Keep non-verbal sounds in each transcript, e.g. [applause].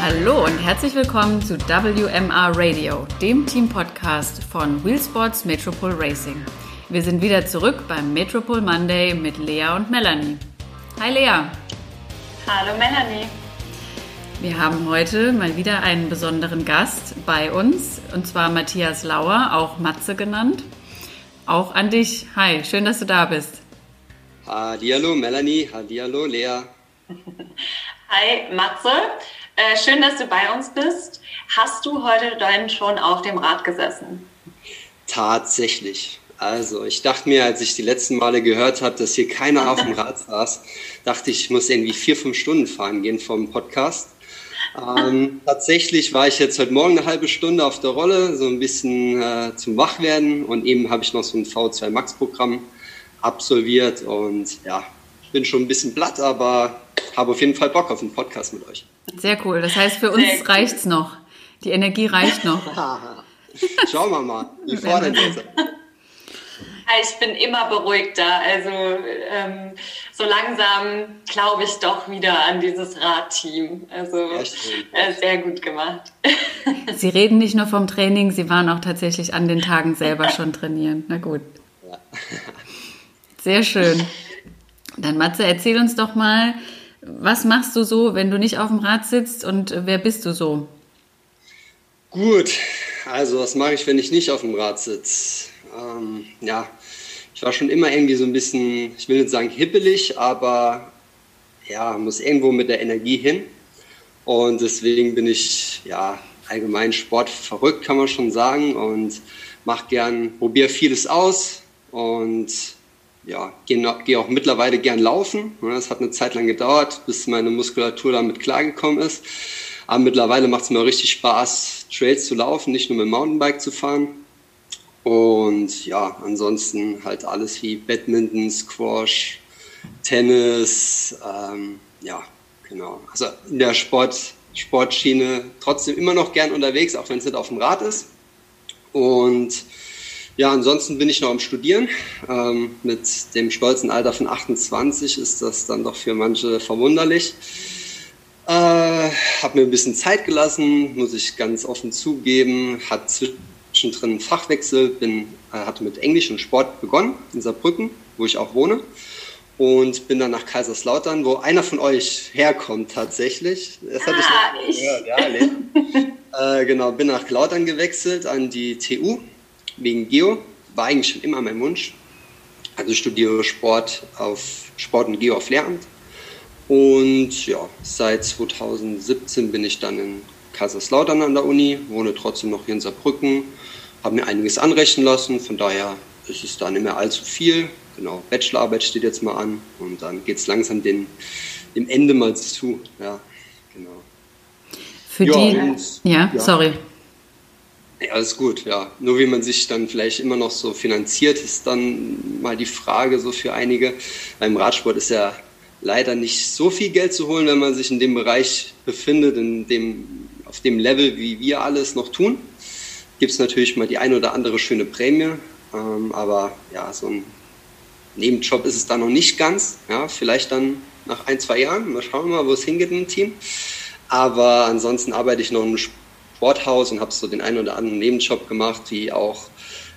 Hallo und herzlich willkommen zu WMR Radio, dem Team-Podcast von Wheelsports Metropole Racing. Wir sind wieder zurück beim Metropole Monday mit Lea und Melanie. Hi Lea. Hallo Melanie. Wir haben heute mal wieder einen besonderen Gast bei uns, und zwar Matthias Lauer, auch Matze genannt. Auch an dich. Hi, schön, dass du da bist. Hallihallo Melanie, hallihallo Lea. Hi Matze, äh, schön, dass du bei uns bist. Hast du heute denn schon auf dem Rad gesessen? Tatsächlich. Also ich dachte mir, als ich die letzten Male gehört habe, dass hier keiner auf dem Rad [laughs] saß, dachte ich, ich muss irgendwie vier, fünf Stunden fahren gehen vom Podcast. Ähm, [laughs] tatsächlich war ich jetzt heute Morgen eine halbe Stunde auf der Rolle, so ein bisschen äh, zum Wachwerden und eben habe ich noch so ein V2 Max Programm absolviert und ja, bin schon ein bisschen platt, aber habe auf jeden Fall Bock auf einen Podcast mit euch. Sehr cool. Das heißt, für uns reicht's noch. Die Energie reicht noch. [laughs] Schauen wir mal, wie fordern. Ich bin immer beruhigter. Also ähm, so langsam glaube ich doch wieder an dieses Radteam. Also äh, sehr gut gemacht. [laughs] Sie reden nicht nur vom Training, Sie waren auch tatsächlich an den Tagen selber schon trainieren. Na gut. Sehr schön. Dann Matze, erzähl uns doch mal, was machst du so, wenn du nicht auf dem Rad sitzt und wer bist du so? Gut, also was mache ich, wenn ich nicht auf dem Rad sitze? Ähm, ja, ich war schon immer irgendwie so ein bisschen, ich will nicht sagen hippelig, aber ja, muss irgendwo mit der Energie hin. Und deswegen bin ich ja allgemein sportverrückt, kann man schon sagen, und mache gern, probiere vieles aus und ja, gehe geh auch mittlerweile gern laufen. Es hat eine Zeit lang gedauert, bis meine Muskulatur damit klargekommen ist. Aber mittlerweile macht es mir richtig Spaß, Trails zu laufen, nicht nur mit dem Mountainbike zu fahren. Und ja, ansonsten halt alles wie Badminton, Squash, Tennis, ähm, ja, genau. Also in der Sport, Sportschiene trotzdem immer noch gern unterwegs, auch wenn es nicht auf dem Rad ist. Und ja, ansonsten bin ich noch am Studieren. Ähm, mit dem stolzen Alter von 28 ist das dann doch für manche verwunderlich. Äh, habe mir ein bisschen Zeit gelassen, muss ich ganz offen zugeben. Hat zwischendrin einen Fachwechsel, bin, äh, hatte mit Englisch und Sport begonnen in Saarbrücken, wo ich auch wohne. Und bin dann nach Kaiserslautern, wo einer von euch herkommt tatsächlich. Das hatte ah, ich, ich. Gehört, ja, [laughs] äh, genau, bin nach Lautern gewechselt an die TU wegen Geo. War eigentlich schon immer mein Wunsch. Also studiere Sport auf Sport und Geo auf Lehramt. Und ja, seit 2017 bin ich dann in Kaiserslautern an der Uni, wohne trotzdem noch hier in Saarbrücken, habe mir einiges anrechnen lassen, von daher ist es da nicht mehr allzu viel. Genau, Bachelorarbeit steht jetzt mal an und dann geht es langsam den, dem Ende mal zu. Ja, genau. Für ja, die, und, ja, ja, sorry. Ja, alles gut, ja. Nur wie man sich dann vielleicht immer noch so finanziert, ist dann mal die Frage so für einige. Beim Radsport ist ja leider nicht so viel Geld zu holen, wenn man sich in dem Bereich befindet, in dem, auf dem Level, wie wir alles noch tun. Gibt es natürlich mal die ein oder andere schöne Prämie, ähm, aber ja, so ein Nebenjob ist es da noch nicht ganz. Ja, vielleicht dann nach ein, zwei Jahren. Mal schauen wir mal, wo es hingeht im Team. Aber ansonsten arbeite ich noch im Sporthaus und habe so den einen oder anderen Nebenjob gemacht, wie auch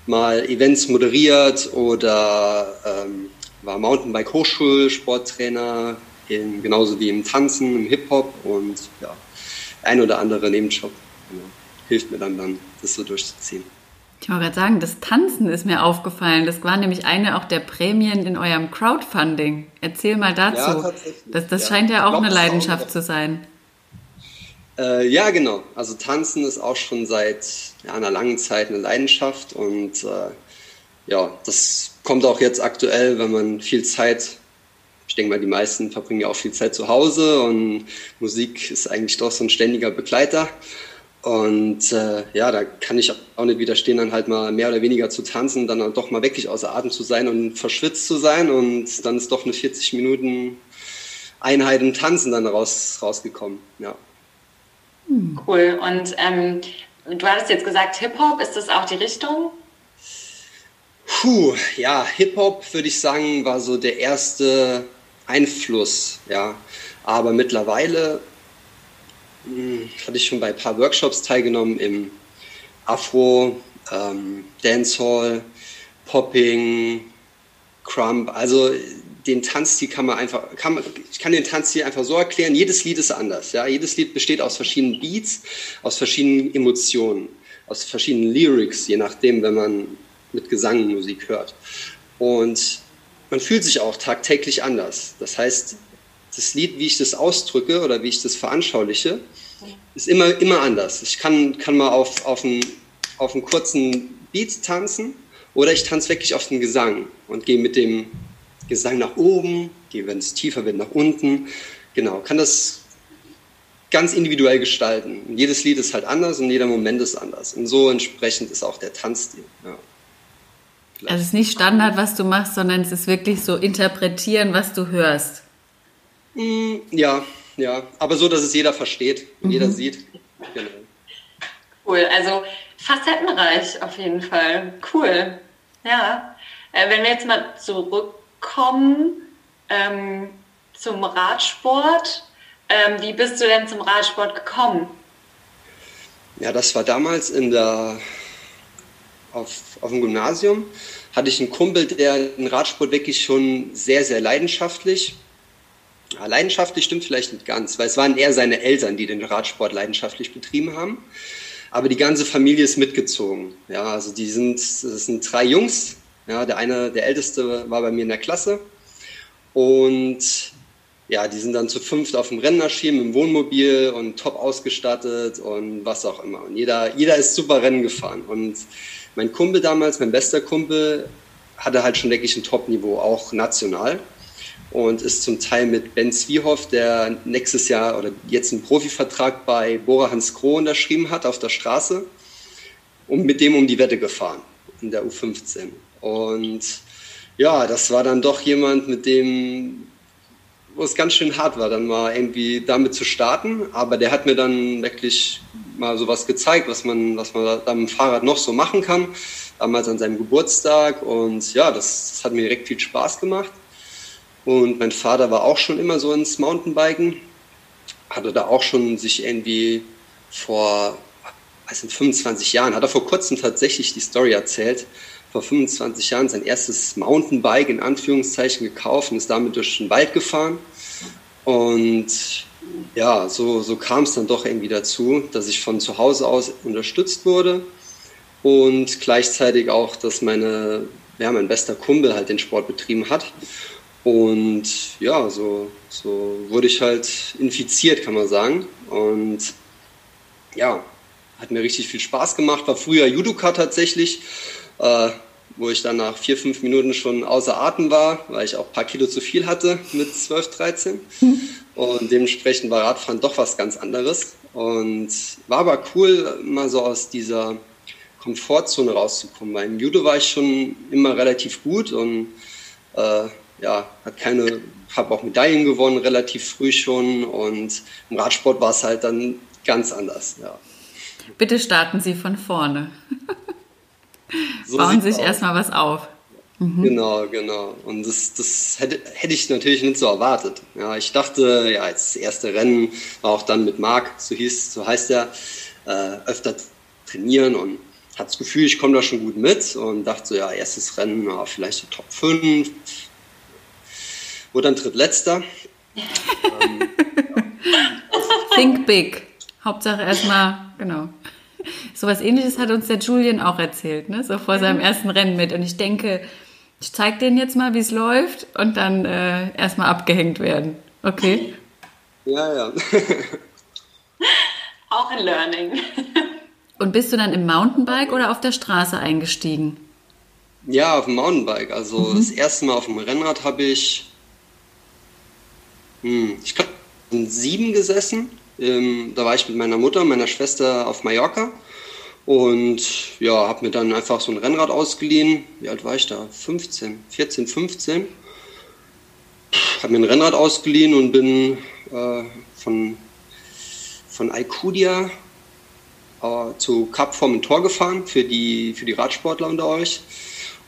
mal Events moderiert oder ähm, war Mountainbike-Hochschulsporttrainer, genauso wie im Tanzen, im Hip-Hop und ja, ein oder andere Nebenjob genau, hilft mir dann, dann, das so durchzuziehen. Ich wollte gerade sagen, das Tanzen ist mir aufgefallen. Das war nämlich eine auch der Prämien in eurem Crowdfunding. Erzähl mal dazu. Ja. Das, das ja. scheint ja auch glaub, eine Leidenschaft auch zu sein. Äh, ja, genau. Also Tanzen ist auch schon seit ja, einer langen Zeit eine Leidenschaft und äh, ja, das kommt auch jetzt aktuell, wenn man viel Zeit, ich denke mal, die meisten verbringen ja auch viel Zeit zu Hause und Musik ist eigentlich doch so ein ständiger Begleiter. Und äh, ja, da kann ich auch nicht widerstehen, dann halt mal mehr oder weniger zu tanzen, dann doch mal wirklich außer Atem zu sein und verschwitzt zu sein. Und dann ist doch eine 40 Minuten Einheit im Tanzen dann raus, rausgekommen. Ja. Cool. Und ähm, du hattest jetzt gesagt, Hip-Hop, ist das auch die Richtung? Puh, ja, Hip-Hop würde ich sagen, war so der erste Einfluss, ja. Aber mittlerweile hm, hatte ich schon bei ein paar Workshops teilgenommen im Afro, ähm, Dancehall, Popping, Crump. Also den Tanzstil kann man einfach, kann man, ich kann den Tanzstil einfach so erklären, jedes Lied ist anders. Ja? Jedes Lied besteht aus verschiedenen Beats, aus verschiedenen Emotionen, aus verschiedenen Lyrics, je nachdem, wenn man mit Gesang Musik hört. Und man fühlt sich auch tagtäglich anders. Das heißt, das Lied, wie ich das ausdrücke oder wie ich das veranschauliche, ist immer, immer anders. Ich kann, kann mal auf, auf, einen, auf einen kurzen Beat tanzen oder ich tanze wirklich auf den Gesang und gehe mit dem Gesang nach oben, wenn es tiefer wird, nach unten. Genau, kann das ganz individuell gestalten. Und jedes Lied ist halt anders und jeder Moment ist anders. Und so entsprechend ist auch der Tanzstil. Ja. Also es ist nicht Standard, was du machst, sondern es ist wirklich so interpretieren, was du hörst. Mm, ja, ja, aber so, dass es jeder versteht, mhm. jeder sieht. Genau. Cool, also facettenreich auf jeden Fall. Cool. Ja. Äh, wenn wir jetzt mal zurückkommen ähm, zum Radsport, ähm, wie bist du denn zum Radsport gekommen? Ja, das war damals in der, auf, auf dem Gymnasium. Hatte ich einen Kumpel, der den Radsport wirklich schon sehr, sehr leidenschaftlich ja, leidenschaftlich stimmt vielleicht nicht ganz, weil es waren eher seine Eltern, die den Radsport leidenschaftlich betrieben haben. Aber die ganze Familie ist mitgezogen. Ja, also die sind, das sind drei Jungs. Ja, der eine, der älteste war bei mir in der Klasse. Und ja, die sind dann zu fünft auf dem Rennen erschienen im Wohnmobil und top ausgestattet und was auch immer. Und jeder, jeder ist super Rennen gefahren. Und mein Kumpel damals, mein bester Kumpel, hatte halt schon wirklich ein Top-Niveau, auch national und ist zum Teil mit Ben Zwiehoff, der nächstes Jahr oder jetzt einen Profivertrag bei Bora Hans Kroh unterschrieben hat auf der Straße und mit dem um die Wette gefahren in der U15. Und ja, das war dann doch jemand, mit dem, wo es ganz schön hart war, dann mal irgendwie damit zu starten. Aber der hat mir dann wirklich mal sowas gezeigt, was man, was man da mit dem Fahrrad noch so machen kann. Damals an seinem Geburtstag. Und ja, das, das hat mir direkt viel Spaß gemacht. Und mein Vater war auch schon immer so ins Mountainbiken, hatte da auch schon sich irgendwie vor, also 25 Jahren, hat er vor kurzem tatsächlich die Story erzählt, vor 25 Jahren sein erstes Mountainbike in Anführungszeichen gekauft und ist damit durch den Wald gefahren. Und ja, so, so kam es dann doch irgendwie dazu, dass ich von zu Hause aus unterstützt wurde und gleichzeitig auch, dass meine, ja, mein bester Kumpel halt den Sport betrieben hat. Und ja, so, so wurde ich halt infiziert, kann man sagen. Und ja, hat mir richtig viel Spaß gemacht. War früher Judoka tatsächlich, äh, wo ich dann nach vier, fünf Minuten schon außer Atem war, weil ich auch ein paar Kilo zu viel hatte mit 12, 13. Und dementsprechend war Radfahren doch was ganz anderes. Und war aber cool, mal so aus dieser Komfortzone rauszukommen. Weil im Judo war ich schon immer relativ gut und äh, ja, hat keine, habe auch Medaillen gewonnen relativ früh schon und im Radsport war es halt dann ganz anders. Ja. Bitte starten Sie von vorne. [laughs] So Bauen sich erstmal was auf. Mhm. Genau, genau. Und das, das hätte, hätte ich natürlich nicht so erwartet. Ja, ich dachte, ja, jetzt das erste Rennen war auch dann mit Marc, so hieß, so heißt er, äh, öfter trainieren und hatte das Gefühl, ich komme da schon gut mit und dachte so, ja, erstes Rennen, ja, vielleicht so Top 5, wurde dann drittletzter. ähm, [laughs] Think big. Hauptsache erstmal, genau. [laughs] So was ähnliches hat uns der Julian auch erzählt, ne? so vor seinem ersten Rennen mit. Und ich denke, ich zeige denen jetzt mal, wie es läuft und dann äh, erstmal abgehängt werden. Okay? Ja, ja. [laughs] auch ein Learning. Und bist du dann im Mountainbike oder auf der Straße eingestiegen? Ja, auf dem Mountainbike. Also mhm. das erste Mal auf dem Rennrad habe ich hm, ich glaube, in sieben gesessen. Ähm, da war ich mit meiner Mutter, meiner Schwester auf Mallorca und ja, habe mir dann einfach so ein Rennrad ausgeliehen. Wie alt war ich da? 15, 14, 15. Habe mir ein Rennrad ausgeliehen und bin äh, von, von Alcudia äh, zu Cap Formentor gefahren für die, für die Radsportler unter euch.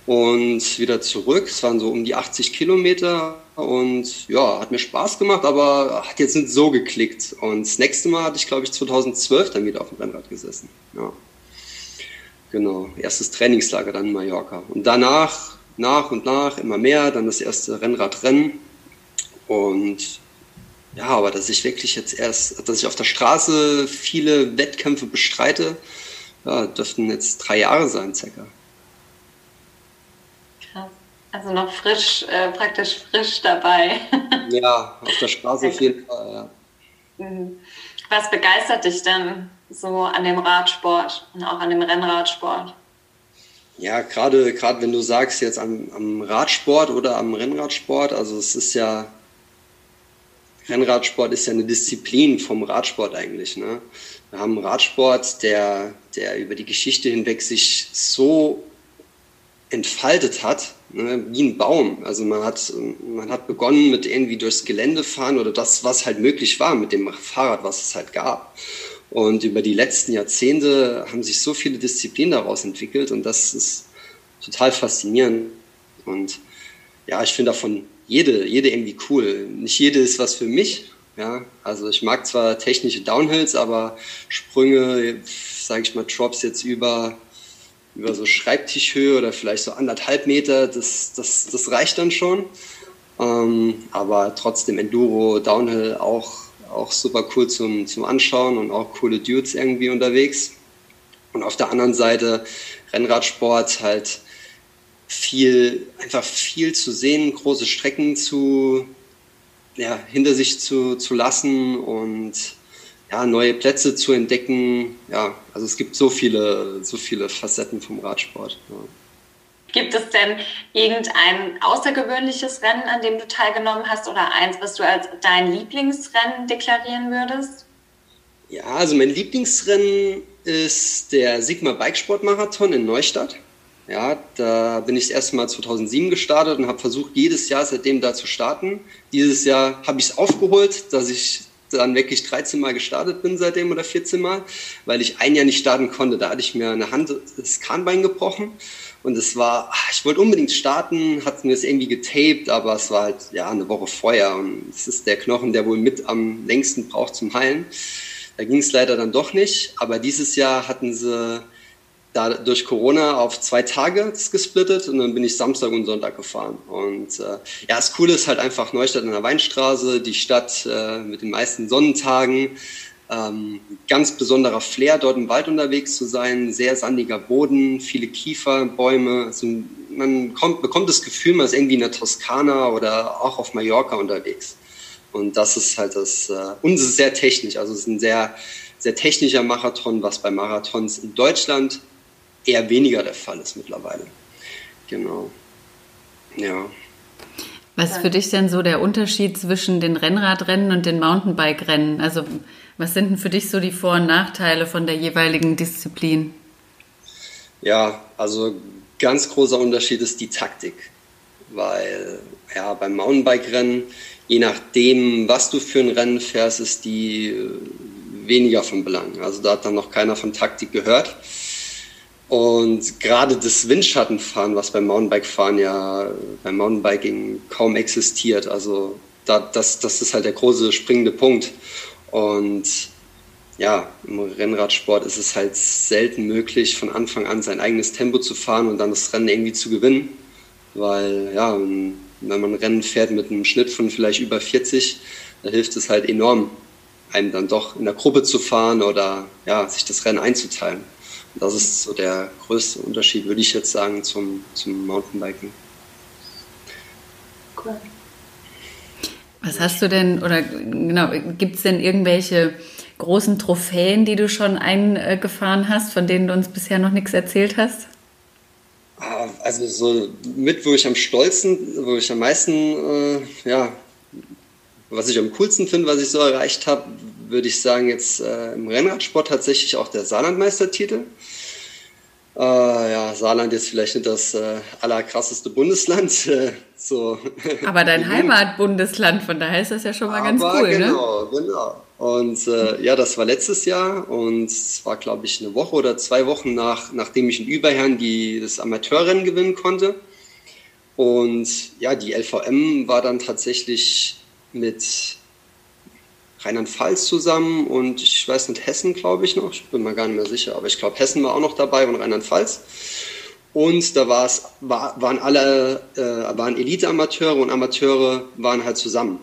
Und wieder zurück. Es waren so um die 80 Kilometer und ja, hat mir Spaß gemacht, aber hat jetzt nicht so geklickt. Und das nächste Mal hatte ich, glaube ich, 2012 dann wieder auf dem Rennrad gesessen. Ja. Genau, erstes Trainingslager dann in Mallorca. Und danach, nach und nach, immer mehr, dann das erste Rennradrennen. Und ja, aber dass ich wirklich jetzt erst, dass ich auf der Straße viele Wettkämpfe bestreite, ja, dürften jetzt drei Jahre sein, circa. Also noch frisch, äh, praktisch frisch dabei. [laughs] ja, auf der Straße auf jeden Fall, ja. Mhm. Was begeistert dich denn so an dem Radsport und auch an dem Rennradsport? Ja, gerade gerade wenn du sagst jetzt am, am Radsport oder am Rennradsport, also es ist ja Rennradsport ist ja eine Disziplin vom Radsport eigentlich. Ne? Wir haben einen Radsport, der, der über die Geschichte hinweg sich so entfaltet hat, ne, wie ein Baum. Also man hat, man hat begonnen mit irgendwie durchs Gelände fahren oder das, was halt möglich war mit dem Fahrrad, was es halt gab. Und über die letzten Jahrzehnte haben sich so viele Disziplinen daraus entwickelt und das ist total faszinierend. Und ja, ich finde davon jede, jede irgendwie cool. Nicht jede ist was für mich. Ja, also ich mag zwar technische Downhills, aber Sprünge, sage ich mal, Drops jetzt über, über so Schreibtischhöhe oder vielleicht so anderthalb Meter, das, das, das reicht dann schon. Ähm, aber trotzdem Enduro, Downhill auch, auch super cool zum, zum Anschauen und auch coole Dudes irgendwie unterwegs. Und auf der anderen Seite Rennradsport halt viel, einfach viel zu sehen, große Strecken zu, ja, hinter sich zu, zu lassen und ja, neue Plätze zu entdecken. Ja, also es gibt so viele, so viele Facetten vom Radsport. Ja. Gibt es denn irgendein außergewöhnliches Rennen, an dem du teilgenommen hast oder eins, was du als dein Lieblingsrennen deklarieren würdest? Ja, also mein Lieblingsrennen ist der Sigma Bikesport Marathon in Neustadt. Ja, da bin ich das erste Mal 2007 gestartet und habe versucht, jedes Jahr seitdem da zu starten. Dieses Jahr habe ich es aufgeholt, dass ich dann wirklich 13 Mal gestartet bin seitdem oder 14 Mal, weil ich ein Jahr nicht starten konnte. Da hatte ich mir eine Hand, das Kahnbein gebrochen und es war, ah, ich wollte unbedingt starten, hat mir das irgendwie getaped, aber es war halt ja eine Woche vorher und es ist der Knochen, der wohl mit am längsten braucht zum Heilen. Da ging es leider dann doch nicht, aber dieses Jahr hatten sie da durch Corona auf zwei Tage gesplittet und dann bin ich Samstag und Sonntag gefahren. Und äh, ja, das Coole ist halt einfach Neustadt in der Weinstraße, die Stadt äh, mit den meisten Sonnentagen. Ähm, ganz besonderer Flair, dort im Wald unterwegs zu sein, sehr sandiger Boden, viele Kieferbäume. Also man kommt, bekommt das Gefühl, man ist irgendwie in der Toskana oder auch auf Mallorca unterwegs. Und das ist halt das, äh, und es ist sehr technisch, also es ist ein sehr, sehr technischer Marathon, was bei Marathons in Deutschland eher weniger der Fall ist mittlerweile. Genau. Ja. Was ist für dich denn so der Unterschied zwischen den Rennradrennen und den Mountainbike-Rennen? Also was sind denn für dich so die Vor- und Nachteile von der jeweiligen Disziplin? Ja, also ganz großer Unterschied ist die Taktik, weil ja beim Mountainbike-Rennen, je nachdem, was du für ein Rennen fährst, ist die äh, weniger von Belang. Also da hat dann noch keiner von Taktik gehört. Und gerade das Windschattenfahren, was beim Mountainbike-Fahren ja beim Mountainbiking kaum existiert, also da, das, das ist halt der große springende Punkt. Und ja, im Rennradsport ist es halt selten möglich, von Anfang an sein eigenes Tempo zu fahren und dann das Rennen irgendwie zu gewinnen. Weil, ja, wenn man Rennen fährt mit einem Schnitt von vielleicht über 40, da hilft es halt enorm, einem dann doch in der Gruppe zu fahren oder ja, sich das Rennen einzuteilen. Das ist so der größte Unterschied, würde ich jetzt sagen, zum, zum Mountainbiken. Cool. Was hast du denn, oder genau, gibt es denn irgendwelche großen Trophäen, die du schon eingefahren hast, von denen du uns bisher noch nichts erzählt hast? Ah, also so mit, wo ich am stolzen, wo ich am meisten, äh, ja, was ich am coolsten finde, was ich so erreicht habe, würde ich sagen, jetzt äh, im Rennradsport tatsächlich auch der Saarlandmeistertitel. Äh, ja, Saarland ist vielleicht nicht das äh, allerkrasseste Bundesland. [laughs] Äh, so. Aber dein [laughs] Heimatbundesland, von daher ist das ja schon mal Aber ganz cool, genau, ne? Genau, Und äh, ja, das war letztes Jahr und es war, glaube ich, eine Woche oder zwei Wochen nach, nachdem ich in Überherrn die, das Amateurrennen gewinnen konnte. Und ja, die LVM war dann tatsächlich mit Rheinland-Pfalz zusammen und ich weiß nicht, Hessen glaube ich noch, ich bin mir gar nicht mehr sicher, aber ich glaube, Hessen war auch noch dabei und Rheinland-Pfalz. Und da war es, war, waren alle, äh, waren Elite-Amateure und Amateure waren halt zusammen.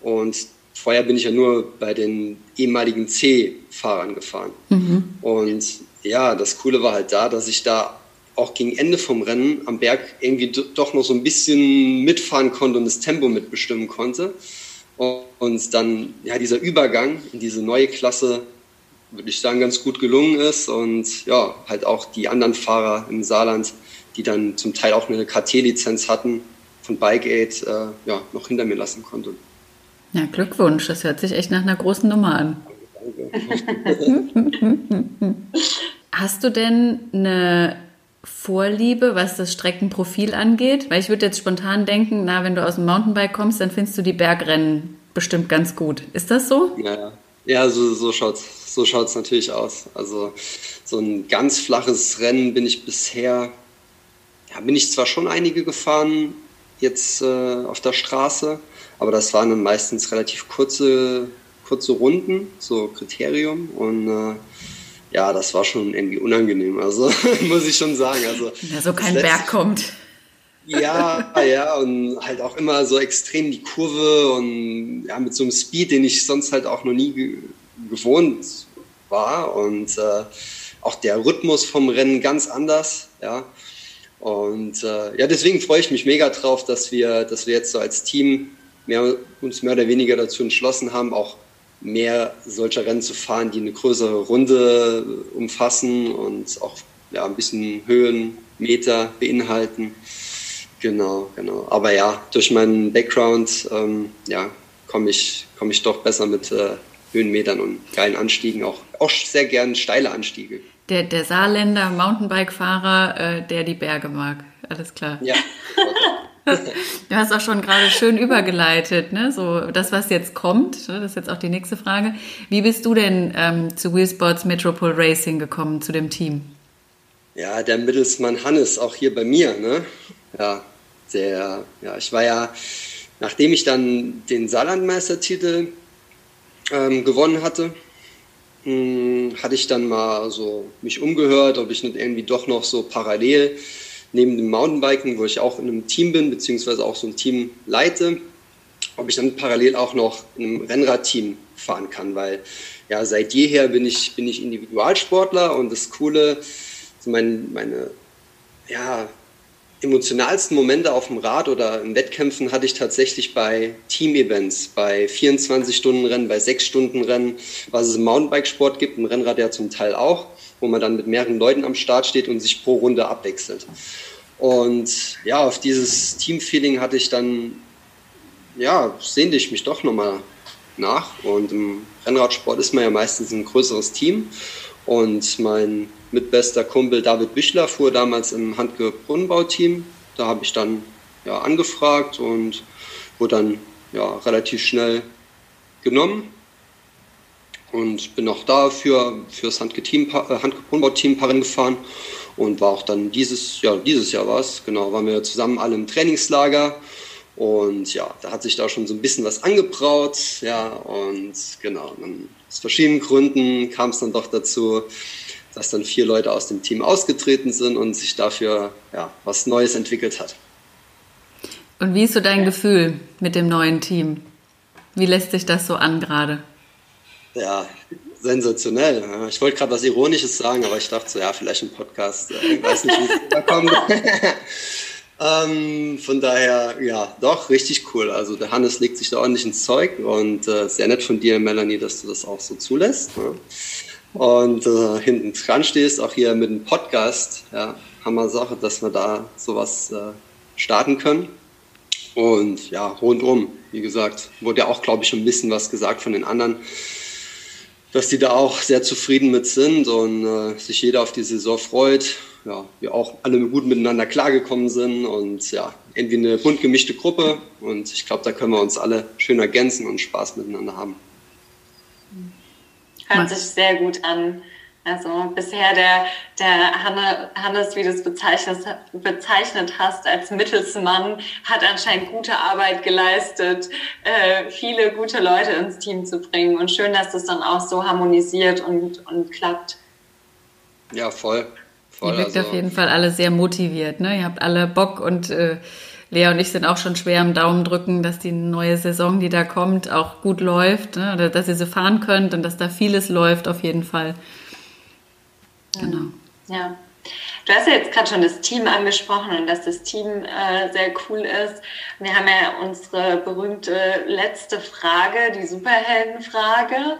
Und vorher bin ich ja nur bei den ehemaligen C-Fahrern gefahren. Mhm. Und ja, das Coole war halt da, dass ich da auch gegen Ende vom Rennen am Berg irgendwie doch noch so ein bisschen mitfahren konnte und das Tempo mitbestimmen konnte. Und dann, ja, dieser Übergang in diese neue Klasse, würde ich sagen, ganz gut gelungen ist. Und ja, halt auch die anderen Fahrer im Saarland, die dann zum Teil auch eine KT-Lizenz hatten, von BikeAid, äh, ja, noch hinter mir lassen konnte. Ja, Glückwunsch. Das hört sich echt nach einer großen Nummer an. [laughs] [laughs] Hast du denn eine Vorliebe, was das Streckenprofil angeht? Weil ich würde jetzt spontan denken, na, wenn du aus dem Mountainbike kommst, dann findest du die Bergrennen bestimmt ganz gut. Ist das so? Ja, ja so, so schaut es so schaut's natürlich aus. Also so ein ganz flaches Rennen bin ich bisher, ja, bin ich zwar schon einige gefahren, jetzt äh, auf der Straße, aber das waren dann meistens relativ kurze, kurze Runden, so Kriterium und äh, ja, das war schon irgendwie unangenehm. Also [laughs] muss ich schon sagen. Also ja, so kein Berg kommt. Ja, ja, und halt auch immer so extrem die Kurve und ja, mit so einem Speed, den ich sonst halt auch noch nie ge gewohnt war. Und äh, auch der Rhythmus vom Rennen ganz anders, ja. Und äh, ja, deswegen freue ich mich mega drauf, dass wir, dass wir jetzt so als Team mehr, uns mehr oder weniger dazu entschlossen haben, auch mehr solcher Rennen zu fahren, die eine größere Runde umfassen und auch ja, ein bisschen Höhenmeter beinhalten. Genau, genau. Aber ja, durch meinen Background ähm, ja, komme ich, komm ich doch besser mit äh, Höhenmetern und geilen Anstiegen, auch, auch sehr gern steile Anstiege. Der, der Saarländer Mountainbike-Fahrer, äh, der die Berge mag. Alles klar. Ja. [laughs] Du hast auch schon gerade schön übergeleitet, ne? So das, was jetzt kommt. Ne? Das ist jetzt auch die nächste Frage. Wie bist du denn ähm, zu Wheelsports Metropole Racing gekommen, zu dem Team? Ja, der Mittelsmann Hannes, auch hier bei mir, ne? Ja, der, ja, ich war ja, nachdem ich dann den Saarlandmeistertitel ähm, gewonnen hatte, mh, hm, hatte ich dann mal so mich umgehört, ob ich nicht irgendwie doch noch so parallel neben dem Mountainbiken, wo ich auch in einem Team bin, beziehungsweise auch so ein Team leite, ob ich dann parallel auch noch in einem Rennradteam fahren kann, weil ja, seit jeher bin ich, bin ich Individualsportler und das Coole, also mein, meine ja, emotionalsten Momente auf dem Rad oder in Wettkämpfen hatte ich tatsächlich bei Team-Events, bei 24-Stunden-Rennen, bei 6-Stunden-Rennen, was es im Mountainbikesport gibt, im Rennrad ja zum Teil auch wo man dann mit mehreren Leuten am Start steht und sich pro Runde abwechselt. Und ja, auf dieses Teamfeeling hatte ich dann, ja, sehnte ich mich doch nochmal nach. Und im Rennradsport ist man ja meistens ein größeres Team. Und mein mitbester Kumpel David Büchler fuhr damals im Handke Brunnenbauteam. Da habe ich dann ja, angefragt und wurde dann ja, relativ schnell genommen und bin auch da für, für das Handgebrunbau-Team äh, Parin gefahren und war auch dann dieses, ja, dieses Jahr war es, genau, waren wir zusammen alle im Trainingslager und ja, da hat sich da schon so ein bisschen was angebraut, ja, und genau, dann aus verschiedenen Gründen kam es dann doch dazu, dass dann vier Leute aus dem Team ausgetreten sind und sich dafür ja, was Neues entwickelt hat. Und wie ist so dein Gefühl mit dem neuen Team? Wie lässt sich das so an gerade? Ja, sensationell. Ich wollte gerade was Ironisches sagen, aber ich dachte so, ja, vielleicht ein Podcast. Ich weiß nicht, wie es überkommt. [laughs] ähm, von daher, ja, doch, richtig cool. Also der Hannes legt sich da ordentlich ins Zeug und äh, sehr nett von dir, Melanie, dass du das auch so zulässt. Ne? Und äh, hinten dran stehst, auch hier mit dem Podcast. Ja, Hammer Sache, dass wir da sowas äh, starten können. Und ja, rundum, wie gesagt, wurde ja auch, glaube ich, schon ein bisschen was gesagt von den anderen dass die da auch sehr zufrieden mit sind und äh, sich jeder auf die Saison freut. Ja, wir auch alle gut miteinander klargekommen sind und ja, irgendwie eine bunt gemischte Gruppe und ich glaube, da können wir uns alle schön ergänzen und Spaß miteinander haben. Hört sich sehr gut an. Also bisher der, der Hannes, wie du es bezeichnet, bezeichnet hast, als Mittelsmann, hat anscheinend gute Arbeit geleistet, äh, viele gute Leute ins Team zu bringen. Und schön, dass das dann auch so harmonisiert und, und klappt. Ja, voll. voll Ihr wirkt also. auf jeden Fall alle sehr motiviert. Ne? Ihr habt alle Bock und äh, Lea und ich sind auch schon schwer am Daumen drücken, dass die neue Saison, die da kommt, auch gut läuft. Ne? Oder dass ihr sie fahren könnt und dass da vieles läuft auf jeden Fall. Genau. Ja. Du hast ja jetzt gerade schon das Team angesprochen und dass das Team äh, sehr cool ist. Wir haben ja unsere berühmte letzte Frage, die Superheldenfrage.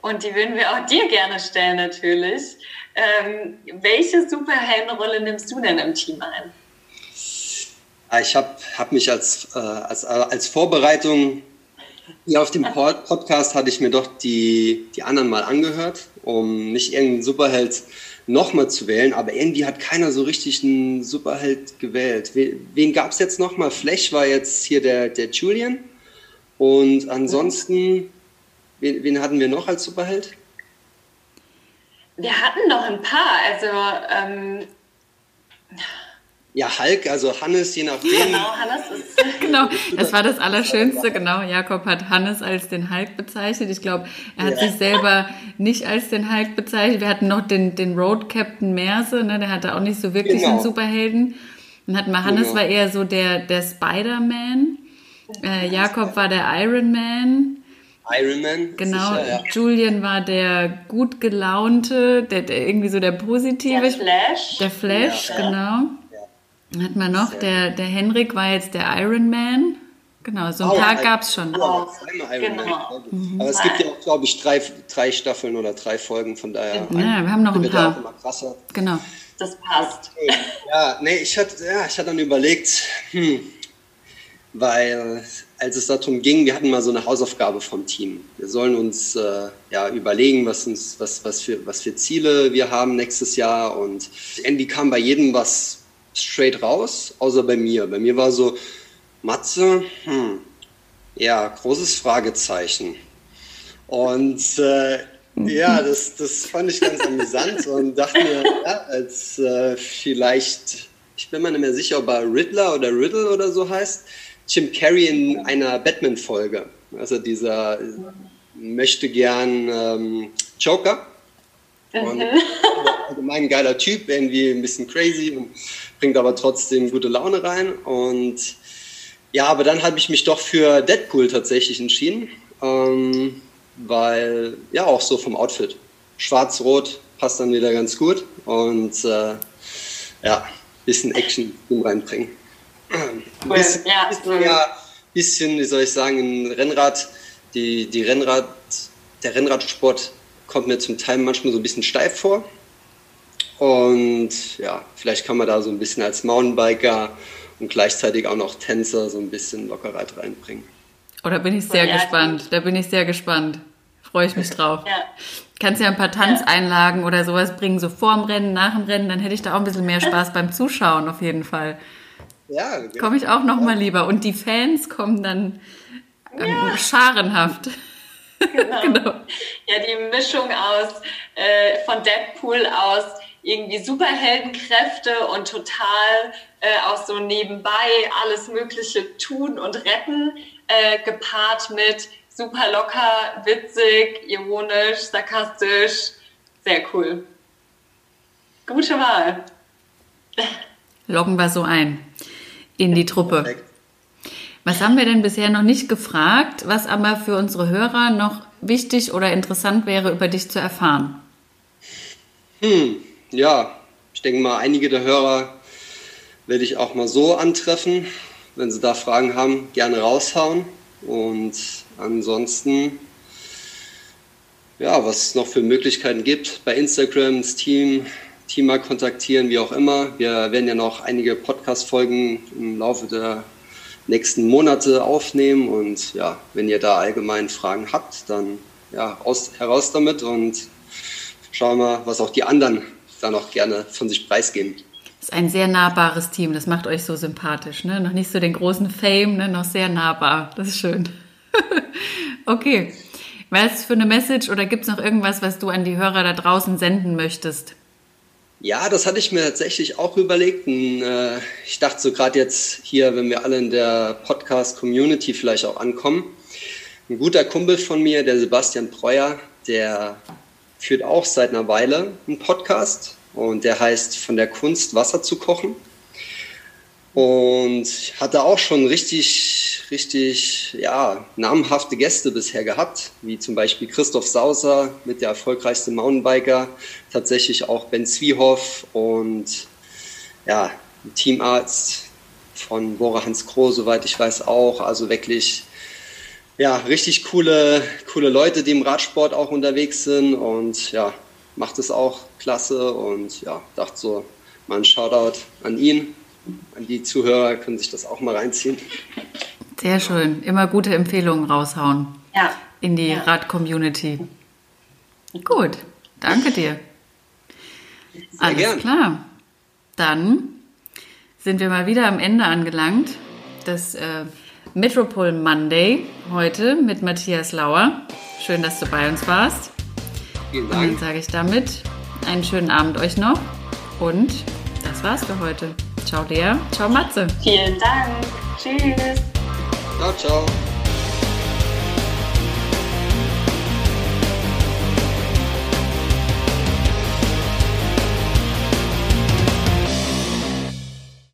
Und die würden wir auch dir gerne stellen natürlich. Ähm, welche Superheldenrolle nimmst du denn im Team ein? Ah, ich habe hab mich als, äh, als, als Vorbereitung hier auf dem Podcast hatte ich mir doch die, die anderen mal angehört, um nicht irgendeinen Superheld nochmal zu wählen, aber irgendwie hat keiner so richtig einen Superheld gewählt. Wen gab es jetzt nochmal? Flash war jetzt hier der, der Julian. Und ansonsten, wen, wen hatten wir noch als Superheld? Wir hatten noch ein paar. Also ähm, ja, Hulk, also Hannes, je nachdem. Genau, Hannes ist. [laughs] genau, das war das Allerschönste, genau. Jakob hat Hannes als den Hulk bezeichnet. Ich glaube, er hat ja. sich selber nicht als den Hulk bezeichnet. Wir hatten noch den, den Road Captain Merse, ne, der hatte auch nicht so wirklich genau. einen Superhelden. Dann hatten wir Hannes genau. war eher so der, der Spider-Man. Äh, Jakob war der Iron Man. Iron Man. Genau, sicher, ja. Julian war der gut gelaunte, der, der irgendwie so der positive. Der Flash. Der Flash, ja. genau. Dann hat man noch, der, der Henrik war jetzt der Iron Man. Genau, so ein oh, paar gab es schon. Oh, genau. Mhm. Aber es gibt ja auch, glaube ich, drei, drei Staffeln oder drei Folgen, von daher. Ja, wir haben noch ein paar. Genau. Das passt. Ja, nee, ich hatte, ja, ich hatte dann überlegt, hm, weil als es darum ging, wir hatten mal so eine Hausaufgabe vom Team. Wir sollen uns äh, ja überlegen, was, uns, was, was, für, was für Ziele wir haben nächstes Jahr und irgendwie kam bei jedem was straight raus, außer bei mir. Bei mir war so, Matze, hm, ja, großes Fragezeichen. Und äh, ja, das, das fand ich ganz amüsant [laughs] und dachte mir, ja, als äh, vielleicht, ich bin mir nicht mehr sicher, ob er Riddler oder Riddle oder so heißt, Jim Carrey in einer Batman-Folge. Also dieser möchte gern ähm, Joker. Und [laughs] allgemein geiler Typ, irgendwie ein bisschen crazy und bringt aber trotzdem gute Laune rein. Und ja, aber dann habe ich mich doch für Deadpool tatsächlich entschieden, ähm, weil ja auch so vom Outfit. Schwarz-Rot passt dann wieder ganz gut und äh, ja, bisschen Action reinbringen. Ein bisschen, ja, bisschen, ja, bisschen, wie soll ich sagen, ein Rennrad, die, die Rennrad, der Rennradsport kommt mir zum Teil manchmal so ein bisschen steif vor. Und ja, vielleicht kann man da so ein bisschen als Mountainbiker und gleichzeitig auch noch Tänzer so ein bisschen Lockerheit reinbringen. Oh, da bin ich sehr ja, gespannt. Da bin ich sehr gespannt. Freue ich mich drauf. Ja. Kannst ja ein paar Tanzeinlagen ja. oder sowas bringen, so vorm Rennen, nach dem Rennen, dann hätte ich da auch ein bisschen mehr Spaß beim Zuschauen auf jeden Fall. Ja, genau. Komme ich auch noch mal lieber. Und die Fans kommen dann ähm, scharenhaft. [laughs] Genau. genau. Ja, die Mischung aus äh, von Deadpool aus irgendwie Superheldenkräfte und total äh, auch so nebenbei alles Mögliche tun und retten, äh, gepaart mit super locker, witzig, ironisch, sarkastisch. Sehr cool. Gute Wahl. Loggen wir so ein in die Truppe. Was haben wir denn bisher noch nicht gefragt, was aber für unsere Hörer noch wichtig oder interessant wäre, über dich zu erfahren? Hm, ja, ich denke mal, einige der Hörer werde ich auch mal so antreffen. Wenn sie da Fragen haben, gerne raushauen. Und ansonsten, ja, was es noch für Möglichkeiten gibt, bei Instagram das Team, Team mal kontaktieren, wie auch immer. Wir werden ja noch einige Podcast-Folgen im Laufe der nächsten Monate aufnehmen. Und ja, wenn ihr da allgemein Fragen habt, dann ja, raus, heraus damit und schauen wir, was auch die anderen da noch gerne von sich preisgeben. Das ist ein sehr nahbares Team, das macht euch so sympathisch. Ne? Noch nicht so den großen Fame, ne? noch sehr nahbar. Das ist schön. [laughs] okay. Was für eine Message oder gibt es noch irgendwas, was du an die Hörer da draußen senden möchtest? Ja, das hatte ich mir tatsächlich auch überlegt. Und, äh, ich dachte so gerade jetzt hier, wenn wir alle in der Podcast-Community vielleicht auch ankommen. Ein guter Kumpel von mir, der Sebastian Breuer, der führt auch seit einer Weile einen Podcast und der heißt Von der Kunst Wasser zu kochen. Und hatte auch schon richtig, richtig, ja, namhafte Gäste bisher gehabt, wie zum Beispiel Christoph Sauser mit der erfolgreichste Mountainbiker, tatsächlich auch Ben Zwiehoff und ja, Teamarzt von Bora Hans Kroh, soweit ich weiß auch. Also wirklich, ja, richtig coole, coole Leute, die im Radsport auch unterwegs sind und ja, macht es auch klasse und ja, dachte so, mal ein Shoutout an ihn an die Zuhörer können sich das auch mal reinziehen. Sehr schön. Immer gute Empfehlungen raushauen. Ja. In die ja. Rad-Community. Gut, danke dir. Sehr Alles gern. klar. Dann sind wir mal wieder am Ende angelangt. Das äh, Metropol Monday heute mit Matthias Lauer. Schön, dass du bei uns warst. Vielen Und dann Dank. sage ich damit einen schönen Abend euch noch. Und das war's für heute. Ciao Lea, ciao Matze. Vielen Dank. Tschüss. Ciao, ciao.